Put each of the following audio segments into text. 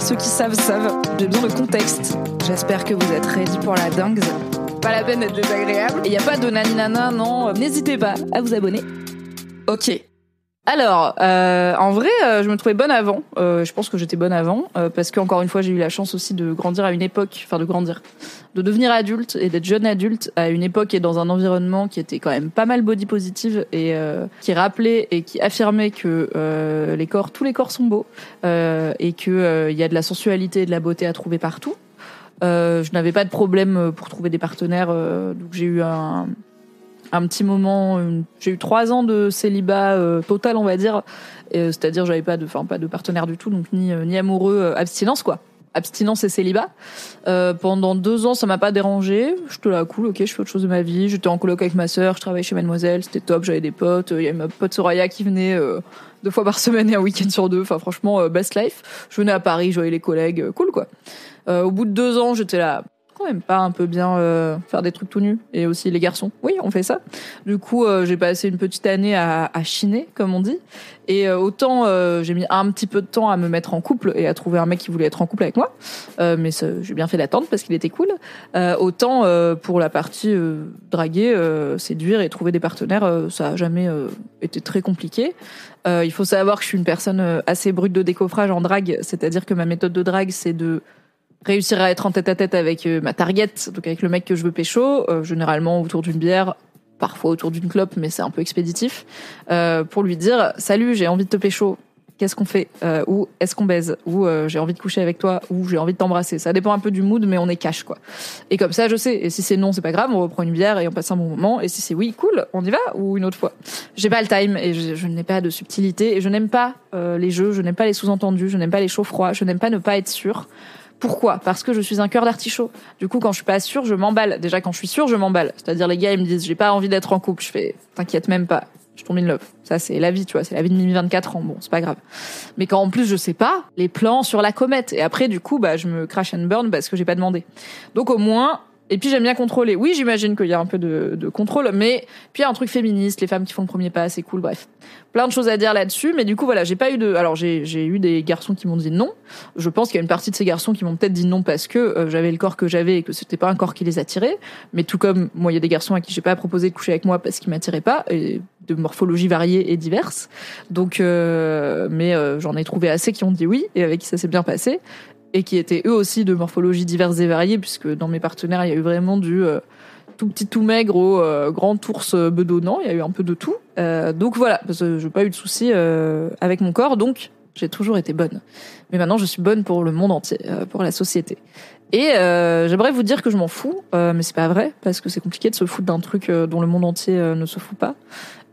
Ceux qui savent savent, j'ai besoin de contexte. J'espère que vous êtes ready pour la dingue. Pas la peine d'être désagréable. Et y a pas de naninana, non. N'hésitez pas à vous abonner. Ok. Alors, euh, en vrai, euh, je me trouvais bonne avant. Euh, je pense que j'étais bonne avant euh, parce qu'encore une fois, j'ai eu la chance aussi de grandir à une époque, enfin de grandir, de devenir adulte et d'être jeune adulte à une époque et dans un environnement qui était quand même pas mal body positive et euh, qui rappelait et qui affirmait que euh, les corps, tous les corps sont beaux et que il y a de la sensualité et de la beauté à trouver partout. je n'avais pas de problème pour trouver des partenaires, donc j'ai eu un un petit moment. J'ai eu trois ans de célibat euh, total, on va dire. Euh, C'est-à-dire, j'avais pas de, enfin, pas de partenaire du tout, donc ni, euh, ni amoureux, euh, abstinence quoi. Abstinence et célibat. Euh, pendant deux ans, ça m'a pas dérangé. J'étais là, cool, ok, je fais autre chose de ma vie. J'étais en coloc avec ma sœur, je travaillais chez Mademoiselle, c'était top. J'avais des potes. Il y avait ma pote Soraya qui venait euh, deux fois par semaine et un week-end sur deux. Enfin, franchement, best life. Je venais à Paris, je voyais les collègues, cool quoi. Au bout de deux ans, j'étais là, même pas un peu bien euh, faire des trucs tout nus et aussi les garçons. Oui, on fait ça. Du coup, euh, j'ai passé une petite année à, à chiner, comme on dit. Et euh, autant j'ai mis un petit peu de temps à me mettre en couple et à trouver un mec qui voulait être en couple avec moi, mais j'ai bien fait d'attendre parce qu'il était cool. Autant pour la partie draguer, séduire et trouver des partenaires, ça a jamais été très compliqué. Il faut savoir que je suis une personne assez brute de décoffrage en drague, c'est-à-dire que ma méthode de drague, c'est de réussir à être en tête à tête avec euh, ma target, donc avec le mec que je veux pécho, euh, généralement autour d'une bière, parfois autour d'une clope, mais c'est un peu expéditif, euh, pour lui dire salut, j'ai envie de te pécho. Qu'est-ce qu'on fait Euh, Ou est-ce qu'on baise Ou euh, j'ai envie de coucher avec toi Ou j'ai envie de t'embrasser Ça dépend un peu du mood, mais on est cash quoi. Et comme ça, je sais. Et si c'est non, c'est pas grave, on reprend une bière et on passe un bon moment. Et si c'est oui, cool, on y va ou une autre fois. J'ai pas le time et je, je n'ai pas de subtilité et je n'aime pas euh, les jeux, je n'aime pas les sous-entendus, je n'aime pas les chauds froids, je n'aime pas ne pas être sûr. Pourquoi? Parce que je suis un cœur d'artichaut. Du coup, quand je suis pas sûre, je m'emballe. Déjà, quand je suis sûre, je m'emballe. C'est-à-dire, les gars, ils me disent, j'ai pas envie d'être en couple. Je fais, t'inquiète même pas. Je tombe in love. Ça, c'est la vie, tu vois. C'est la vie de Mimi 24 ans. Bon, c'est pas grave. Mais quand en plus, je sais pas, les plans sur la comète. Et après, du coup, bah, je me crash and burn parce que j'ai pas demandé. Donc, au moins, et puis j'aime bien contrôler. Oui, j'imagine qu'il y a un peu de, de contrôle, mais puis il y a un truc féministe, les femmes qui font le premier pas, c'est cool, bref. Plein de choses à dire là-dessus, mais du coup voilà, j'ai pas eu de. Alors j'ai eu des garçons qui m'ont dit non. Je pense qu'il y a une partie de ces garçons qui m'ont peut-être dit non parce que euh, j'avais le corps que j'avais et que c'était pas un corps qui les attirait. Mais tout comme moi, il y a des garçons à qui j'ai pas proposé de coucher avec moi parce qu'ils m'attiraient pas et de morphologie variée et diverses. Donc, euh, mais euh, j'en ai trouvé assez qui ont dit oui et avec qui ça s'est bien passé et qui étaient eux aussi de morphologie diverses et variées, puisque dans mes partenaires, il y a eu vraiment du euh, tout petit tout maigre au euh, grand ours euh, bedonnant, il y a eu un peu de tout. Euh, donc voilà, parce que j'ai pas eu de soucis euh, avec mon corps, donc j'ai toujours été bonne. Mais maintenant, je suis bonne pour le monde entier, euh, pour la société. Et j'aimerais vous dire que je m'en fous, mais c'est pas vrai, parce que c'est compliqué de se foutre d'un truc dont le monde entier ne se fout pas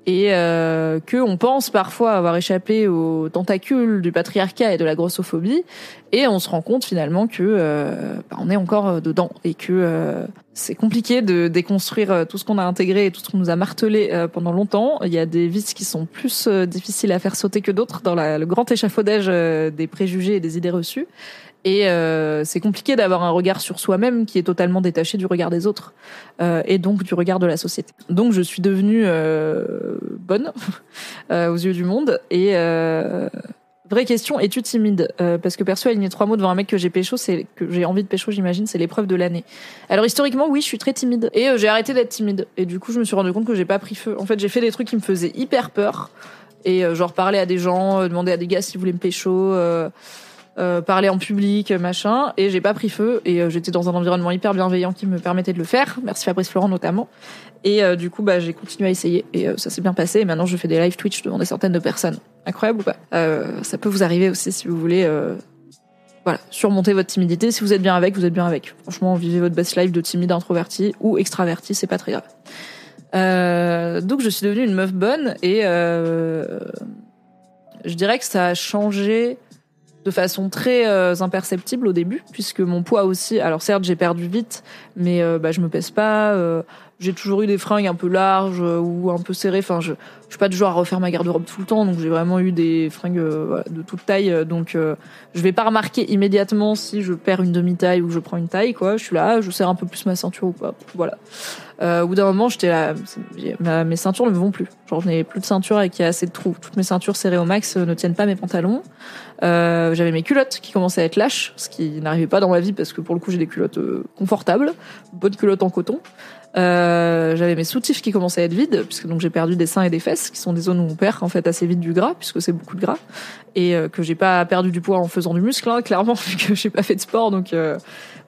et euh, que on pense parfois avoir échappé aux tentacules du patriarcat et de la grossophobie et on se rend compte finalement que euh, bah, on est encore euh, dedans et que euh, c'est compliqué de déconstruire euh, tout ce qu'on a intégré et tout ce qu'on nous a martelé euh, pendant longtemps. Il y a des vices qui sont plus difficiles à faire sauter que d'autres dans le grand échafaudage des préjugés et des idées reçues. Et euh, c'est compliqué d'avoir un regard sur soi-même qui est totalement détaché du regard des autres euh, et donc du regard de la société. Donc je suis devenue euh, bonne aux yeux du monde et vraie question es-tu timide? Parce que perso aligner trois mots devant un mec que j'ai pécho, c'est que j'ai envie de pécho, j'imagine, c'est l'épreuve de l'année. Alors historiquement, oui, je suis très timide et j'ai arrêté d'être timide et du coup je me suis rendu compte que j'ai pas pris feu. En fait, j'ai fait des trucs qui me faisaient hyper peur. et genre parler à des gens, demander à des gars s'ils voulaient me pécho. Parler en public, machin, et j'ai pas pris feu, et j'étais dans un environnement hyper bienveillant qui me permettait de le faire, merci Fabrice Florent notamment, et du coup bah j'ai continué à essayer, et ça s'est bien passé, et maintenant je fais des live Twitch devant des centaines de personnes. Incroyable ou pas? Ça peut vous arriver aussi si vous voulez voilà, surmonter votre timidité. Si vous êtes bien avec, vous êtes bien avec. Franchement, vivez votre best life de timide introverti ou extraverti, c'est pas très grave. Euh, donc je suis devenue une meuf bonne et euh, je dirais que ça a changé de façon très euh, imperceptible au début, puisque mon poids aussi. Alors certes, j'ai perdu vite, mais bah, je me pèse pas j'ai toujours eu des fringues un peu larges euh, ou un peu serrées. Enfin, je, je suis pas du genre à refaire ma garde-robe tout le temps, donc j'ai vraiment eu des fringues euh, de toute taille. Donc, euh, je vais pas remarquer immédiatement si je perds une demi-taille ou que je prends une taille. Quoi, je suis là, je serre un peu plus ma ceinture ou pas. Voilà. Euh, au bout d'un moment, j'étais là, mes ceintures ne me vont plus. Genre, je n'ai plus de ceinture et qu'il y a assez de trous. Toutes mes ceintures serrées au max ne tiennent pas mes pantalons. Euh, j'avais mes culottes qui commençaient à être lâches, ce qui n'arrivait pas dans ma vie parce que pour le coup, j'ai des culottes confortables, bonnes culottes en coton. Euh, j'avais mes soutifs qui commençaient à être vides, puisque donc j'ai perdu des seins et des fesses, qui sont des zones où on perd en fait assez vite du gras, puisque c'est beaucoup de gras, et euh, que j'ai pas perdu du poids en faisant du muscle, hein, clairement, vu que j'ai pas fait de sport, donc euh,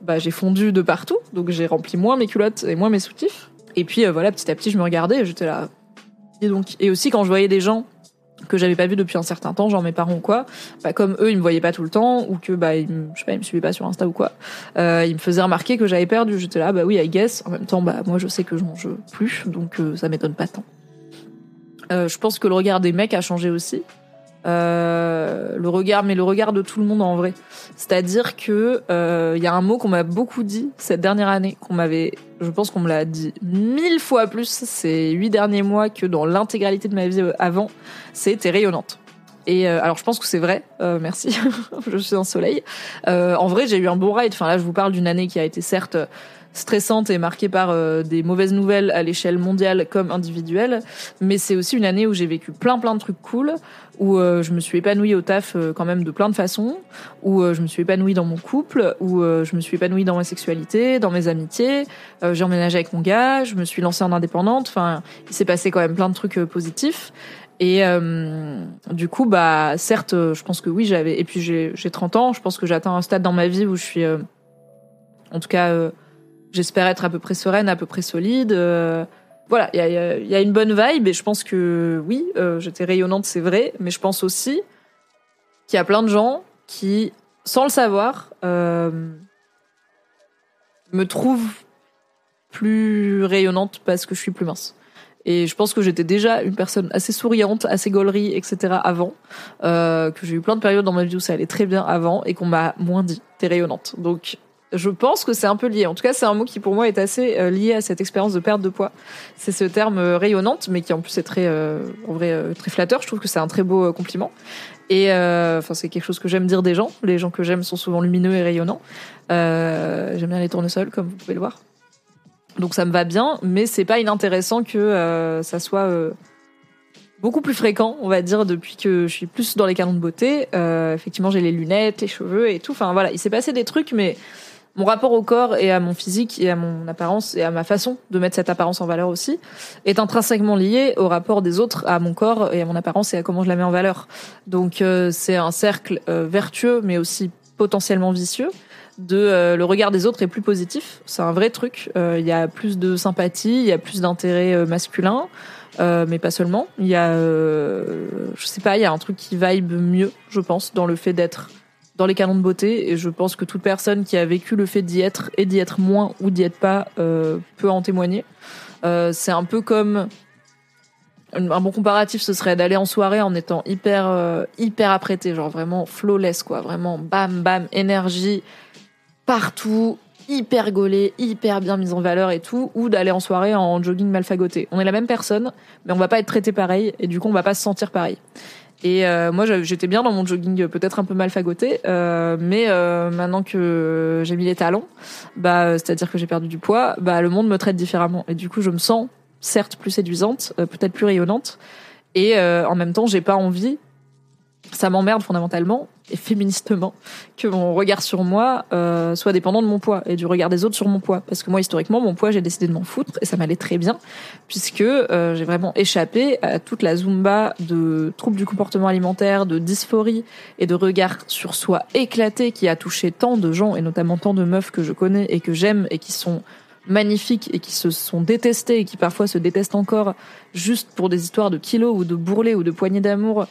bah, j'ai fondu de partout, donc j'ai rempli moins mes culottes et moins mes soutifs. Et puis voilà, petit à petit, je me regardais, j'étais là. Et donc, et aussi quand je voyais des gens que j'avais pas vu depuis un certain temps, genre mes parents ou quoi, bah comme eux ils me voyaient pas tout le temps ou que bah ils je sais pas ils me suivaient pas sur Insta ou quoi, euh, ils me faisaient remarquer que j'avais perdu. J'étais là bah oui I guess. En même temps bah moi je sais que je mange plus donc euh, ça m'étonne pas tant. Euh, je pense que le regard des mecs a changé aussi. Euh, le regard, mais le regard de tout le monde en vrai. C'est-à-dire que il euh, y a un mot qu'on m'a beaucoup dit cette dernière année, qu'on m'avait, je pense qu'on me l'a dit mille fois plus ces huit derniers mois que dans l'intégralité de ma vie euh, avant. T'es rayonnante. Et alors je pense que c'est vrai, merci, je suis un soleil. en vrai j'ai eu un bon ride, enfin là je vous parle d'une année qui a été certes stressante et marquée par euh, des mauvaises nouvelles à l'échelle mondiale comme individuelle. Mais c'est aussi une année où j'ai vécu plein plein de trucs cool, où euh, je me suis épanouie au taf euh, quand même de plein de façons, où je me suis épanouie dans mon couple, où je me suis épanouie dans ma sexualité, dans mes amitiés. j'ai emménagé avec mon gars, je me suis lancée en indépendante. Enfin, il s'est passé quand même plein de trucs positifs. Et du coup, bah certes, je pense que oui, j'avais. Et puis j'ai 30 ans, je pense que j'atteins un stade dans ma vie où je suis, en tout cas J'espère être à peu près sereine, à peu près solide. Euh, voilà, il y a, une bonne vibe et je pense que oui, euh, j'étais rayonnante, c'est vrai, mais je pense aussi qu'il y a plein de gens qui, sans le savoir, euh, me trouvent plus rayonnante parce que je suis plus mince. Et je pense que j'étais déjà une personne assez souriante, assez gaulerie, etc. avant. Que j'ai eu plein de périodes dans ma vie où ça allait très bien avant et qu'on m'a moins dit. T'es rayonnante. Donc je pense que c'est un peu lié. En tout cas, c'est un mot qui pour moi est assez euh, lié à cette expérience de perte de poids. C'est ce terme euh, rayonnante, mais qui en plus est très, euh, en vrai, très flatteur. Je trouve que c'est un très beau compliment. Et enfin, c'est quelque chose que j'aime dire des gens. Les gens que j'aime sont souvent lumineux et rayonnants. j'aime bien les tournesols, comme vous pouvez le voir. Donc ça me va bien, mais c'est pas inintéressant que ça soit beaucoup plus fréquent, on va dire, depuis que je suis plus dans les canons de beauté. effectivement, j'ai les lunettes, les cheveux et tout. Enfin voilà, il s'est passé des trucs, mais mon rapport au corps et à mon physique et à mon apparence et à ma façon de mettre cette apparence en valeur aussi est intrinsèquement lié au rapport des autres à mon corps et à mon apparence et à comment je la mets en valeur. Donc euh, c'est un cercle euh, vertueux mais aussi potentiellement vicieux de euh, le regard des autres est plus positif, c'est un vrai truc, il y a plus de sympathie, il y a plus d'intérêt masculin. mais pas seulement. Il y a, je sais pas, il y a un truc qui vibe mieux, je pense, dans le fait d'être dans les canons de beauté et je pense que toute personne qui a vécu le fait d'y être et d'y être moins ou d'y être pas euh, peut en témoigner. Euh, c'est un peu comme un bon comparatif, ce serait d'aller en soirée en étant hyper euh, hyper apprêté, genre vraiment flawless quoi, vraiment bam bam énergie partout, hyper gaulé, hyper bien mise en valeur et tout, ou d'aller en soirée en jogging mal fagoté. On est la même personne, mais on va pas être traité pareil et du coup on va pas se sentir pareil. Et euh, moi, j'étais bien dans mon jogging, peut-être un peu mal fagoté, euh, mais euh, maintenant que j'ai mis les talons, bah, c'est-à-dire que j'ai perdu du poids, bah, le monde me traite différemment. Et du coup, je me sens certes plus séduisante, peut-être plus rayonnante, et en même temps, j'ai pas envie ça m'emmerde fondamentalement et féministement que mon regard sur moi euh, soit dépendant de mon poids et du regard des autres sur mon poids. Parce que moi, historiquement, mon poids, j'ai décidé de m'en foutre et ça m'allait très bien puisque euh, j'ai vraiment échappé à toute la zumba de troubles du comportement alimentaire, de dysphorie et de regard sur soi éclaté qui a touché tant de gens et notamment tant de meufs que je connais et que j'aime et qui sont magnifiques et qui se sont détestés et qui parfois se détestent encore juste pour des histoires de kilos ou de bourrelets ou de poignées d'amour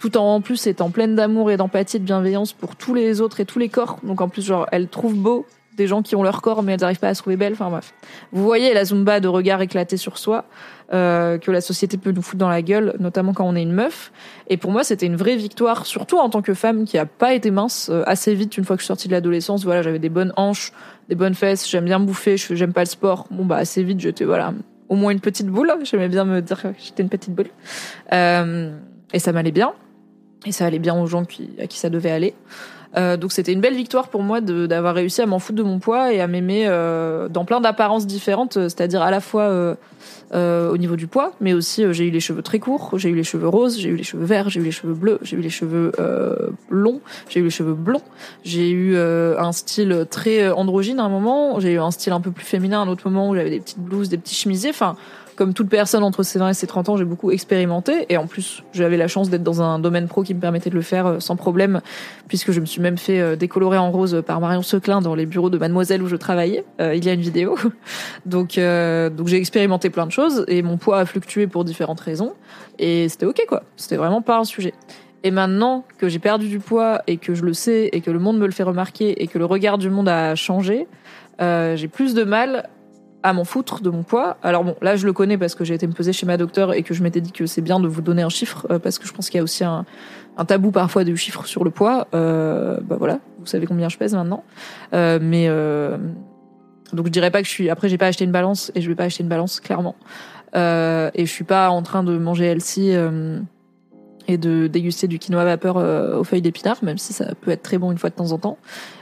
tout en, en plus étant pleine d'amour et d'empathie de bienveillance pour tous les autres et tous les corps. Donc en plus, genre, elle trouve beau des gens qui ont leur corps mais elles n'arrivent pas à se trouver belles. Enfin bref. Vous voyez la zumba de regard éclaté sur soi euh, que la société peut nous foutre dans la gueule, notamment quand on est une meuf. Et pour moi, c'était une vraie victoire, surtout en tant que femme qui a pas été mince euh, assez vite une fois que je suis sortie de l'adolescence. Voilà, j'avais des bonnes hanches, des bonnes fesses, j'aime bien bouffer, j'aime pas le sport. Bon bah assez vite, j'étais voilà au moins une petite boule. J'aimais bien me dire que j'étais une petite boule. Euh, et ça m'allait bien. Et ça allait bien aux gens qui, à qui ça devait aller. Euh, donc c'était une belle victoire pour moi d'avoir réussi à m'en foutre de mon poids et à m'aimer euh, dans plein d'apparences différentes, euh, c'est-à-dire à la fois euh, euh, au niveau du poids, mais aussi euh, j'ai eu les cheveux très courts, j'ai eu les cheveux roses, j'ai eu les cheveux verts, j'ai eu les cheveux bleus, j'ai eu les cheveux longs, j'ai eu les cheveux blonds, j'ai eu un style très androgyne à un moment, j'ai eu un style un peu plus féminin à un autre moment où j'avais des petites blouses, des petits chemisiers, enfin comme toute personne entre ses 20 et ses 30 ans, j'ai beaucoup expérimenté. Et en plus, j'avais la chance d'être dans un domaine pro qui me permettait de le faire euh, sans problème, puisque je me suis même fait euh, décolorer en rose par Marion Seclin dans les bureaux de Mademoiselle où je travaillais. Euh, il y a une vidéo. donc, donc j'ai expérimenté plein de choses et mon poids a fluctué pour différentes raisons. Et c'était ok, quoi. C'était vraiment pas un sujet. Et maintenant que j'ai perdu du poids et que je le sais et que le monde me le fait remarquer et que le regard du monde a changé, j'ai plus de mal à m'en foutre de mon poids. Alors bon, là je le connais parce que j'ai été me peser chez ma docteur et que je m'étais dit que c'est bien de vous donner un chiffre euh, parce que je pense qu'il y a aussi un, tabou parfois du chiffre sur le poids. Euh, bah voilà, vous savez combien je pèse maintenant. Euh, mais euh, donc je dirais pas que je suis. Après j'ai pas acheté une balance et je vais pas acheter une balance clairement. Et je suis pas en train de manger healthy et de déguster du quinoa vapeur aux feuilles d'épinards, même si ça peut être très bon une fois de temps en temps.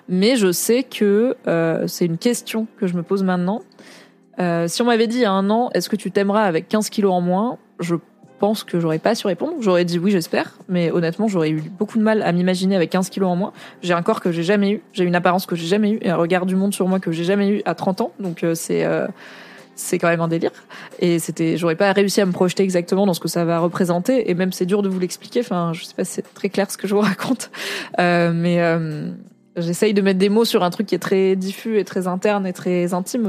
Mais je sais que c'est une question que je me pose maintenant euh, si on m'avait dit il y a un an, est-ce que tu t'aimeras avec 15 kilos en moins Je pense que j'aurais pas su répondre. J'aurais dit oui, j'espère. Mais honnêtement, j'aurais eu beaucoup de mal à m'imaginer avec 15 kilos en moins. J'ai un corps que j'ai jamais eu. J'ai une apparence que j'ai jamais eu et un regard du monde sur moi que j'ai jamais eu à 30 ans. Donc euh, c'est euh, c'est quand même un délire. Et c'était, j'aurais pas réussi à me projeter exactement dans ce que ça va représenter. Et même c'est dur de vous l'expliquer. Enfin, je sais pas si c'est très clair ce que je vous raconte, euh, mais euh, j'essaye de mettre des mots sur un truc qui est très diffus et très interne et très intime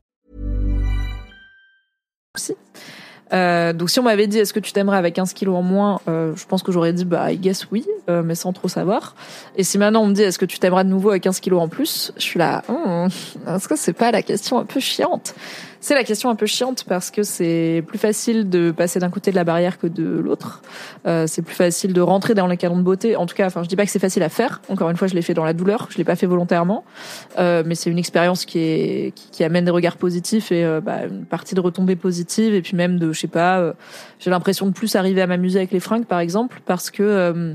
Euh, donc si on m'avait dit est-ce que tu t'aimerais avec 15 kilos en moins, euh, je pense que j'aurais dit bah I guess oui, euh, mais sans trop savoir. Et si maintenant on me dit est-ce que tu t'aimerais de nouveau avec 15 kilos en plus, je suis là, hmm, est-ce que c'est pas la question un peu chiante? C'est la question un peu chiante parce que c'est plus facile de passer d'un côté de la barrière que de l'autre. Euh, c'est plus facile de rentrer dans les canons de beauté. En tout cas, enfin, je dis pas que c'est facile à faire. Encore une fois, je l'ai fait dans la douleur. Je l'ai pas fait volontairement, euh, mais c'est une expérience qui est qui, qui, amène des regards positifs et euh, bah, une partie de retombées positives et puis même de, je sais pas, euh, j'ai l'impression de plus arriver à m'amuser avec les fringues, par exemple, parce que euh,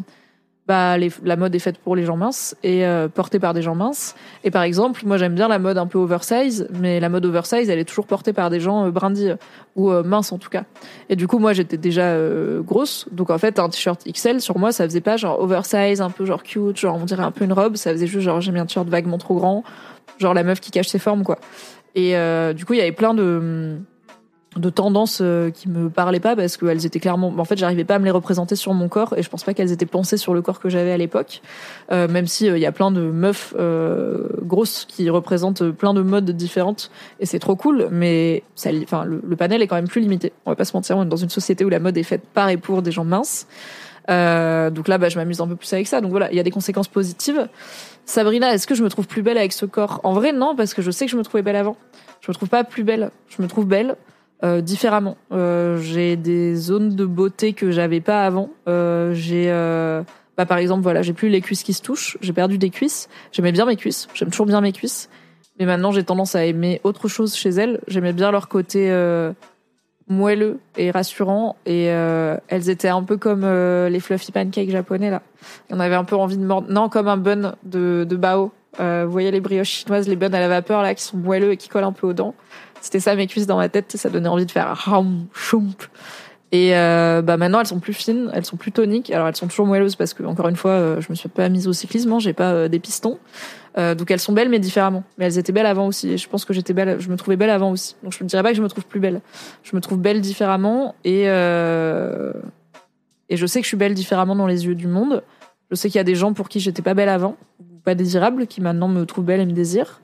bah, les, la mode est faite pour les gens minces et euh, portée par des gens minces. Et par exemple, moi j'aime bien la mode un peu oversize, mais la mode oversize, elle est toujours portée par des gens euh, brindis ou euh, minces en tout cas. Et du coup, moi j'étais déjà euh, grosse, donc en fait un t-shirt XL sur moi, ça faisait pas genre oversize, un peu genre cute, genre on dirait un peu une robe, ça faisait juste genre j'ai mis un t-shirt vaguement trop grand, genre la meuf qui cache ses formes quoi. Et du coup, il y avait plein de de tendances euh, qui me parlaient pas parce qu'elles étaient clairement en fait j'arrivais pas à me les représenter sur mon corps et je pense pas qu'elles étaient pensées sur le corps que j'avais à l'époque. Euh, même si il euh, y a plein de meufs euh, grosses qui représentent plein de modes différentes et c'est trop cool mais ça enfin le, le, panel est quand même plus limité. On va pas se mentir on est dans une société où la mode est faite par et pour des gens minces. Donc là bah je m'amuse un peu plus avec ça. Donc voilà il y a des conséquences positives. Sabrina est-ce que je me trouve plus belle avec ce corps? En vrai non parce que je sais que je me trouvais belle avant. Je me trouve pas plus belle. Je me trouve belle euh, différemment. Euh, j'ai des zones de beauté que j'avais pas avant. Euh, j'ai, euh, bah, par exemple, voilà, j'ai plus les cuisses qui se touchent. J'ai perdu des cuisses. J'aimais bien mes cuisses. J'aime toujours bien mes cuisses. Mais maintenant, j'ai tendance à aimer autre chose chez elles. J'aimais bien leur côté euh, moelleux et rassurant. Et euh, elles étaient un peu comme les fluffy pancakes japonais là. On avait un peu envie de mordre. Non, comme un bun de, de bao. Euh, vous voyez les brioches chinoises, les buns à la vapeur là, qui sont moelleux et qui collent un peu aux dents. C'était ça mes cuisses dans ma tête. Ça donnait envie de faire ram, choump. Et euh, bah maintenant elles sont plus fines, elles sont plus toniques. Alors elles sont toujours moelleuses parce que encore une fois, euh, je me suis pas mise au cyclisme, hein, j'ai pas euh, des pistons. Donc elles sont belles mais différemment. Mais elles étaient belles avant aussi. Et je pense que j'étais belle, je me trouvais belle avant aussi. Donc je ne dirais pas que je me trouve plus belle. Je me trouve belle différemment et et je sais que je suis belle différemment dans les yeux du monde. Je sais qu'il y a des gens pour qui j'étais pas belle avant, pas désirable, qui maintenant me trouvent belle et me désirent.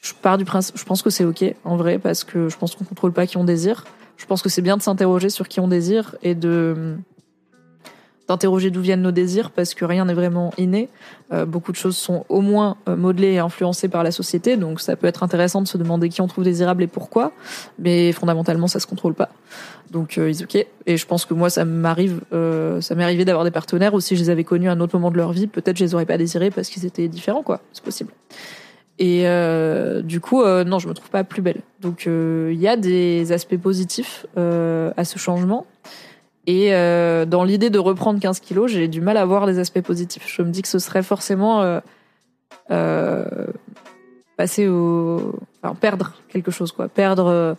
Je pars du principe, je pense que c'est ok en vrai parce que je pense qu'on contrôle pas qui on désire. Je pense que c'est bien de s'interroger sur qui on désire et de d'interroger d'où viennent nos désirs parce que rien n'est vraiment inné. Euh, beaucoup de choses sont au moins euh, modelées et influencées par la société, donc ça peut être intéressant de se demander qui on trouve désirable et pourquoi, mais fondamentalement ça se contrôle pas. Donc euh, is ok. Et je pense que moi ça m'arrive, euh, ça m'est arrivé d'avoir des partenaires ou si je les avais connus à un autre moment de leur vie, peut-être je les aurais pas désirés parce qu'ils étaient différents quoi. C'est possible. Et euh, du coup, euh, non, je me trouve pas plus belle. Donc, euh, il y a des aspects positifs euh, à ce changement. Et euh, dans l'idée de reprendre 15 kilos, j'ai du mal à voir les aspects positifs. Je me dis que ce serait forcément euh, euh, passer au, enfin, perdre quelque chose, quoi, perdre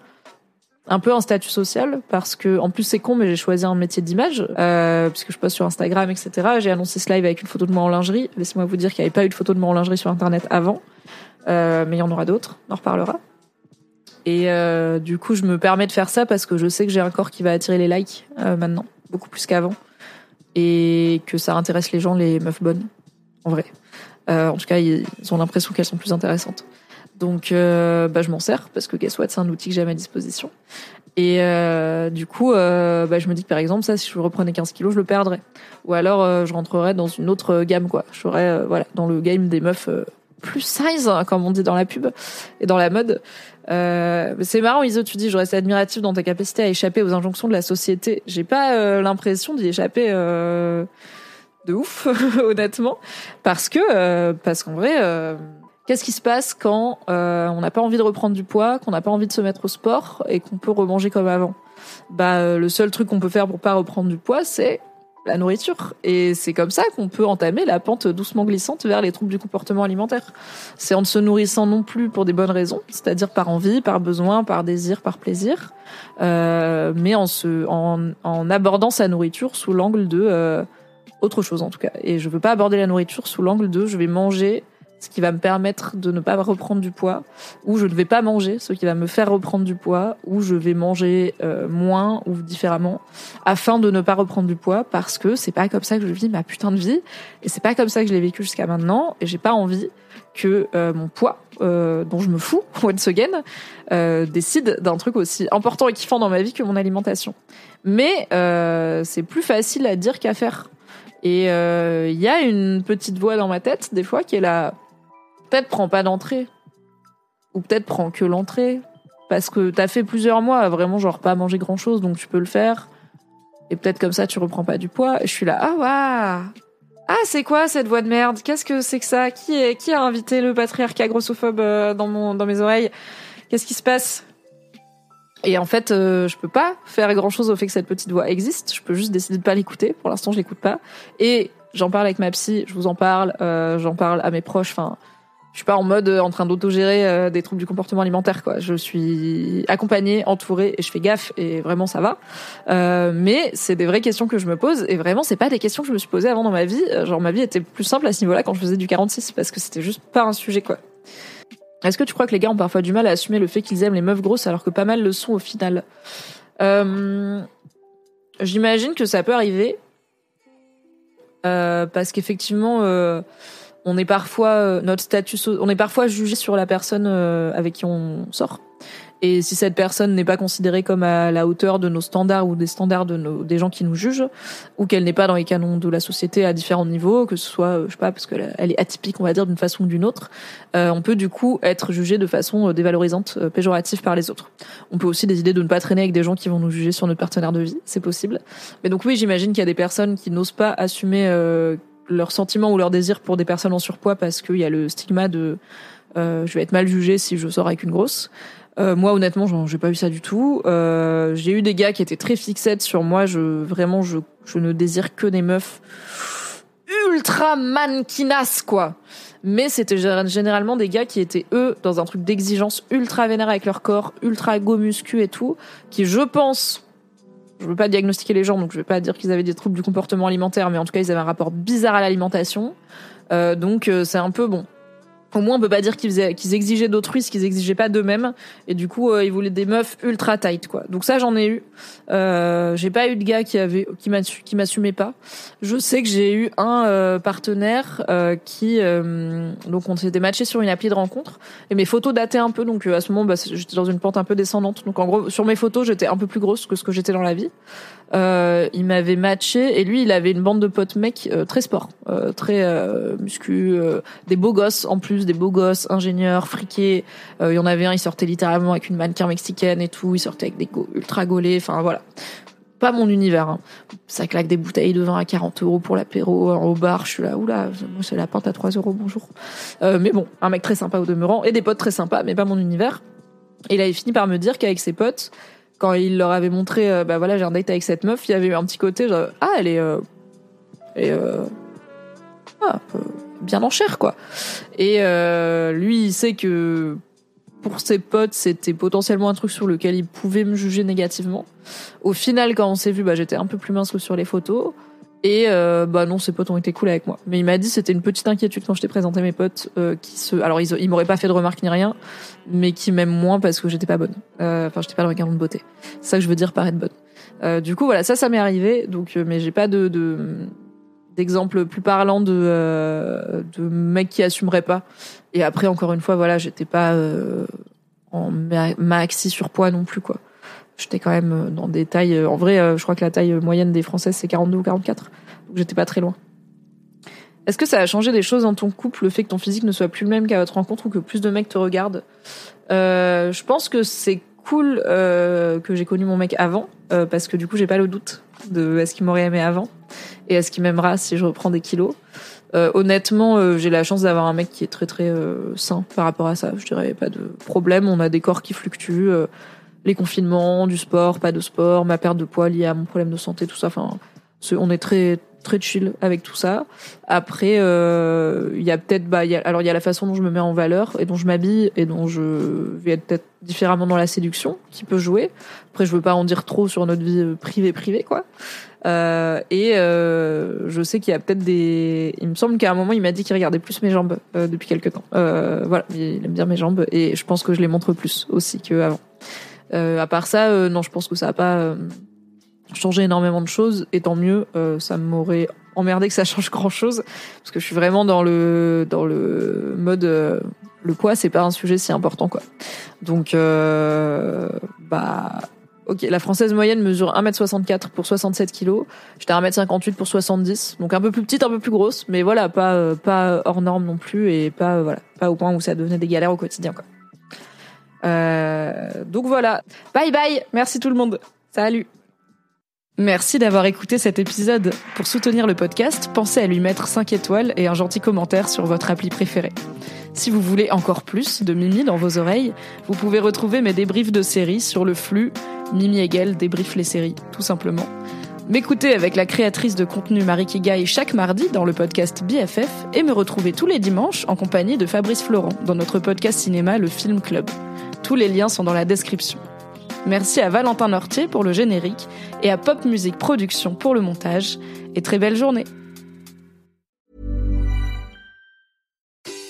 un peu un statut social parce que en plus c'est con, mais j'ai choisi un métier d'image puisque je poste sur Instagram, etc. J'ai annoncé ce live avec une photo de moi en lingerie. Laissez-moi vous dire qu'il n'y avait pas eu de photo de moi en lingerie sur Internet avant. Mais il y en aura d'autres, on en reparlera. Et euh, du coup, je me permets de faire ça parce que je sais que j'ai un corps qui va attirer les likes euh, maintenant, beaucoup plus qu'avant, et que ça intéresse les gens, les meufs bonnes, en vrai. Euh, en tout cas, ils ont l'impression qu'elles sont plus intéressantes. Donc, bah, je m'en sers parce que guess what, c'est un outil que j'ai à ma disposition. Et du coup, bah, je me dis que par exemple, ça, si je reprenais 15 kilos, je le perdrais. Ou alors, je rentrerais dans une autre gamme, quoi. Je serais, voilà, dans le game des meufs plus size, hein, comme on dit dans la pub et dans la mode. Euh, c'est marrant, Iso, tu dis, je reste admiratif dans ta capacité à échapper aux injonctions de la société. J'ai pas euh, l'impression d'y échapper euh, de ouf, honnêtement, parce que euh, parce qu'en vrai, euh, qu'est-ce qui se passe quand euh, on n'a pas envie de reprendre du poids, qu'on n'a pas envie de se mettre au sport et qu'on peut remanger comme avant? Bah, le seul truc qu'on peut faire pour pas reprendre du poids, c'est la nourriture. Et c'est comme ça qu'on peut entamer la pente doucement glissante vers les troubles du comportement alimentaire. C'est en ne se nourrissant non plus pour des bonnes raisons, c'est-à-dire par envie, par besoin, par désir, par plaisir, euh, mais en, se, en, en abordant sa nourriture sous l'angle de euh, autre chose en tout cas. Et je veux pas aborder la nourriture sous l'angle de je vais manger ce qui va me permettre de ne pas reprendre du poids, ou je ne vais pas manger ce qui va me faire reprendre du poids, ou je vais manger euh, moins ou différemment afin de ne pas reprendre du poids parce que c'est pas comme ça que je vis ma putain de vie et c'est pas comme ça que je l'ai vécu jusqu'à maintenant et j'ai pas envie que euh, mon poids euh, dont je me fous once again décide d'un truc aussi important et kiffant dans ma vie que mon alimentation. Mais c'est plus facile à dire qu'à faire. Et il y a une petite voix dans ma tête des fois qui est là peut-être prends pas d'entrée. Ou peut-être prends que l'entrée. Parce que t'as fait plusieurs mois à vraiment genre pas manger grand chose donc tu peux le faire. Et peut-être comme ça tu reprends pas du poids. Et je suis là ah waouh. Ah c'est quoi cette voix de merde? Qu'est-ce que c'est que ça? Qui est qui a invité le patriarcat grossophobe euh, dans mon dans mes oreilles? Qu'est-ce qui se passe? Et en fait euh, je peux pas faire grand chose au fait que cette petite voix existe. Je peux juste décider de pas l'écouter. Pour l'instant je l'écoute pas. Et j'en parle avec ma psy je vous en parle euh, j'en parle à mes proches enfin je suis pas en mode euh, en train d'autogérer euh, des troubles du comportement alimentaire quoi. Je suis accompagnée, entourée et je fais gaffe et vraiment ça va. Euh, mais c'est des vraies questions que je me pose et vraiment c'est pas des questions que je me suis posées avant dans ma vie. Genre ma vie était plus simple à ce niveau-là quand je faisais du 46 parce que c'était juste pas un sujet quoi. Est-ce que tu crois que les gars ont parfois du mal à assumer le fait qu'ils aiment les meufs grosses alors que pas mal le sont au final? J'imagine que ça peut arriver parce qu'effectivement on est parfois euh, notre statut on est parfois jugé sur la personne euh, avec qui on sort Et si cette personne n'est pas considérée comme à la hauteur de nos standards ou des standards de nos, des gens qui nous jugent, ou qu'elle n'est pas dans les canons de la société à différents niveaux, que ce soit, je sais pas, parce qu'elle elle est atypique, on va dire, d'une façon ou d'une autre, euh, on peut du coup être jugé de façon euh, dévalorisante, euh, péjorative par les autres. On peut aussi décider de ne pas traîner avec des gens qui vont nous juger sur notre partenaire de vie, c'est possible. Mais donc oui, j'imagine qu'il y a des personnes qui n'osent pas assumer leurs sentiments ou leurs désirs pour des personnes en surpoids parce qu'il y a le stigma de je vais être mal jugé si je sors avec une grosse. Euh, moi, honnêtement, j'ai pas eu ça du tout. Euh, j'ai eu des gars qui étaient très fixettes sur moi. Je vraiment, je, je ne désire que des meufs ultra mannequinas, quoi. Mais c'était généralement des gars qui étaient eux dans un truc d'exigence ultra vénère avec leur corps, ultra go muscu et tout, qui, je pense, je veux pas diagnostiquer les gens, donc je vais pas dire qu'ils avaient des troubles du comportement alimentaire, mais en tout cas, ils avaient un rapport bizarre à l'alimentation. Euh, donc euh, c'est un peu bon au moins on peut pas dire qu'ils exigeaient d'autrui ce qu'ils exigeaient pas d'eux-mêmes. Et du coup euh, ils voulaient des meufs ultra tight quoi. Donc ça j'en ai eu. Euh, j'ai pas eu de gars qui avait qui m'assumait pas. Je sais que j'ai eu un euh, partenaire euh, qui donc on s'était matché sur une appli de rencontre. Et mes photos dataient un peu donc à ce moment bah, j'étais dans une pente un peu descendante. Donc en gros sur mes photos j'étais un peu plus grosse que ce que j'étais dans la vie il m'avait matché et lui il avait une bande de potes mecs très sport très muscu des beaux gosses en plus des beaux gosses, ingénieurs, friqués. Euh, il y en avait un, il sortait littéralement avec une mannequin mexicaine et tout. Il sortait avec des go ultra gaulés. Enfin voilà. Pas mon univers. Hein. Ça claque des bouteilles de vin à 40 euros pour l'apéro au bar. Je suis là, oula, moi c'est la pente à 3 euros, bonjour. Euh, mais bon, un mec très sympa au demeurant et des potes très sympas, mais pas mon univers. Et il avait fini par me dire qu'avec ses potes, quand il leur avait montré, euh, bah voilà, j'ai un date avec cette meuf, il y avait un petit côté, genre, ah, elle est, elle est ah, bien en chair, quoi. Et euh, lui, il sait que pour ses potes, c'était potentiellement un truc sur lequel il pouvait me juger négativement. Au final, quand on s'est vu, bah, j'étais un peu plus mince que sur les photos. Et euh, bah non, ses potes ont été cool avec moi. Mais il m'a dit c'était une petite inquiétude quand je t'ai présenté mes potes euh, qui se, alors ils, ils m'auraient pas fait de remarques ni rien, mais qui m'aiment moins parce que j'étais pas bonne. Euh, enfin, j'étais pas le canon de beauté. C'est ça que je veux dire par être bonne. Euh, du coup voilà, ça ça m'est arrivé. Donc, mais j'ai pas de, de plus parlants de euh, de mecs qui assumeraient pas. Et après encore une fois voilà, j'étais pas euh, en maxi surpoids non plus quoi. J'étais quand même euh, dans des tailles en vrai je crois que la taille moyenne des françaises c'est 42 ou 44. Donc j'étais pas très loin. Est-ce que ça a changé des choses dans ton couple le fait que ton physique ne soit plus le même qu'à votre rencontre ou que plus de mecs te regardent? Je pense que c'est cool que j'ai connu mon mec avant parce que du coup j'ai pas le doute de est-ce qu'il m'aurait aimé avant et est-ce qu'il m'aimera si je reprends des kilos. Euh, honnêtement, euh, j'ai la chance d'avoir un mec qui est très très euh, sain par rapport à ça. Je dirais pas de problème. On a des corps qui fluctuent, les confinements, du sport, pas de sport, ma perte de poids liée à mon problème de santé, tout ça. Enfin, on est très très chill avec tout ça. Après, il y a peut-être, bah, alors il y a la façon dont je me mets en valeur et dont je m'habille et dont je vais être peut-être différemment dans la séduction qui peut jouer. Après, je veux pas en dire trop sur notre vie privée privée quoi. Euh, et euh, je sais qu'il y a peut-être des. Il me semble qu'à un moment, il m'a dit qu'il regardait plus mes jambes euh, depuis quelques temps. Euh, voilà, il aime bien mes jambes et je pense que je les montre plus aussi qu'avant. Euh, à part ça, non, je pense que ça a pas changé énormément de choses. Et tant mieux, ça m'aurait emmerdé que ça change grand chose parce que je suis vraiment dans le dans le mode le poids, c'est pas un sujet si important quoi. Donc bah Ok, la française moyenne mesure 1m64 pour 67 kg. J'étais à 1m58 pour 70. Donc un peu plus petite, un peu plus grosse. Mais voilà, pas, euh, pas hors norme non plus et pas, euh, voilà, pas au point où ça devenait des galères au quotidien, quoi. Euh, donc voilà. Bye bye. Merci tout le monde. Salut. Merci d'avoir écouté cet épisode. Pour soutenir le podcast, pensez à lui mettre 5 étoiles et un gentil commentaire sur votre appli préférée. Si vous voulez encore plus de Mimi dans vos oreilles, vous pouvez retrouver mes débriefs de séries sur le flux Mimi Hegel débriefe les séries, tout simplement. M'écouter avec la créatrice de contenu Marie Kigai chaque mardi dans le podcast BFF et me retrouver tous les dimanches en compagnie de Fabrice Florent dans notre podcast cinéma Le Film Club. Tous les liens sont dans la description. Merci à Valentin Nortier pour le générique et à Pop Music Production pour le montage. Et très belle journée.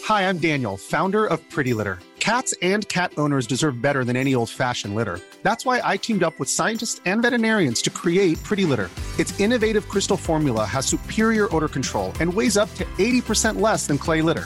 Hi, I'm Daniel, founder of Pretty Litter. Cats and cat owners deserve better than any old-fashioned litter. That's why I teamed up with scientists and veterinarians to create Pretty Litter. Its innovative crystal formula has superior odor control and weighs up to 80% less than clay litter.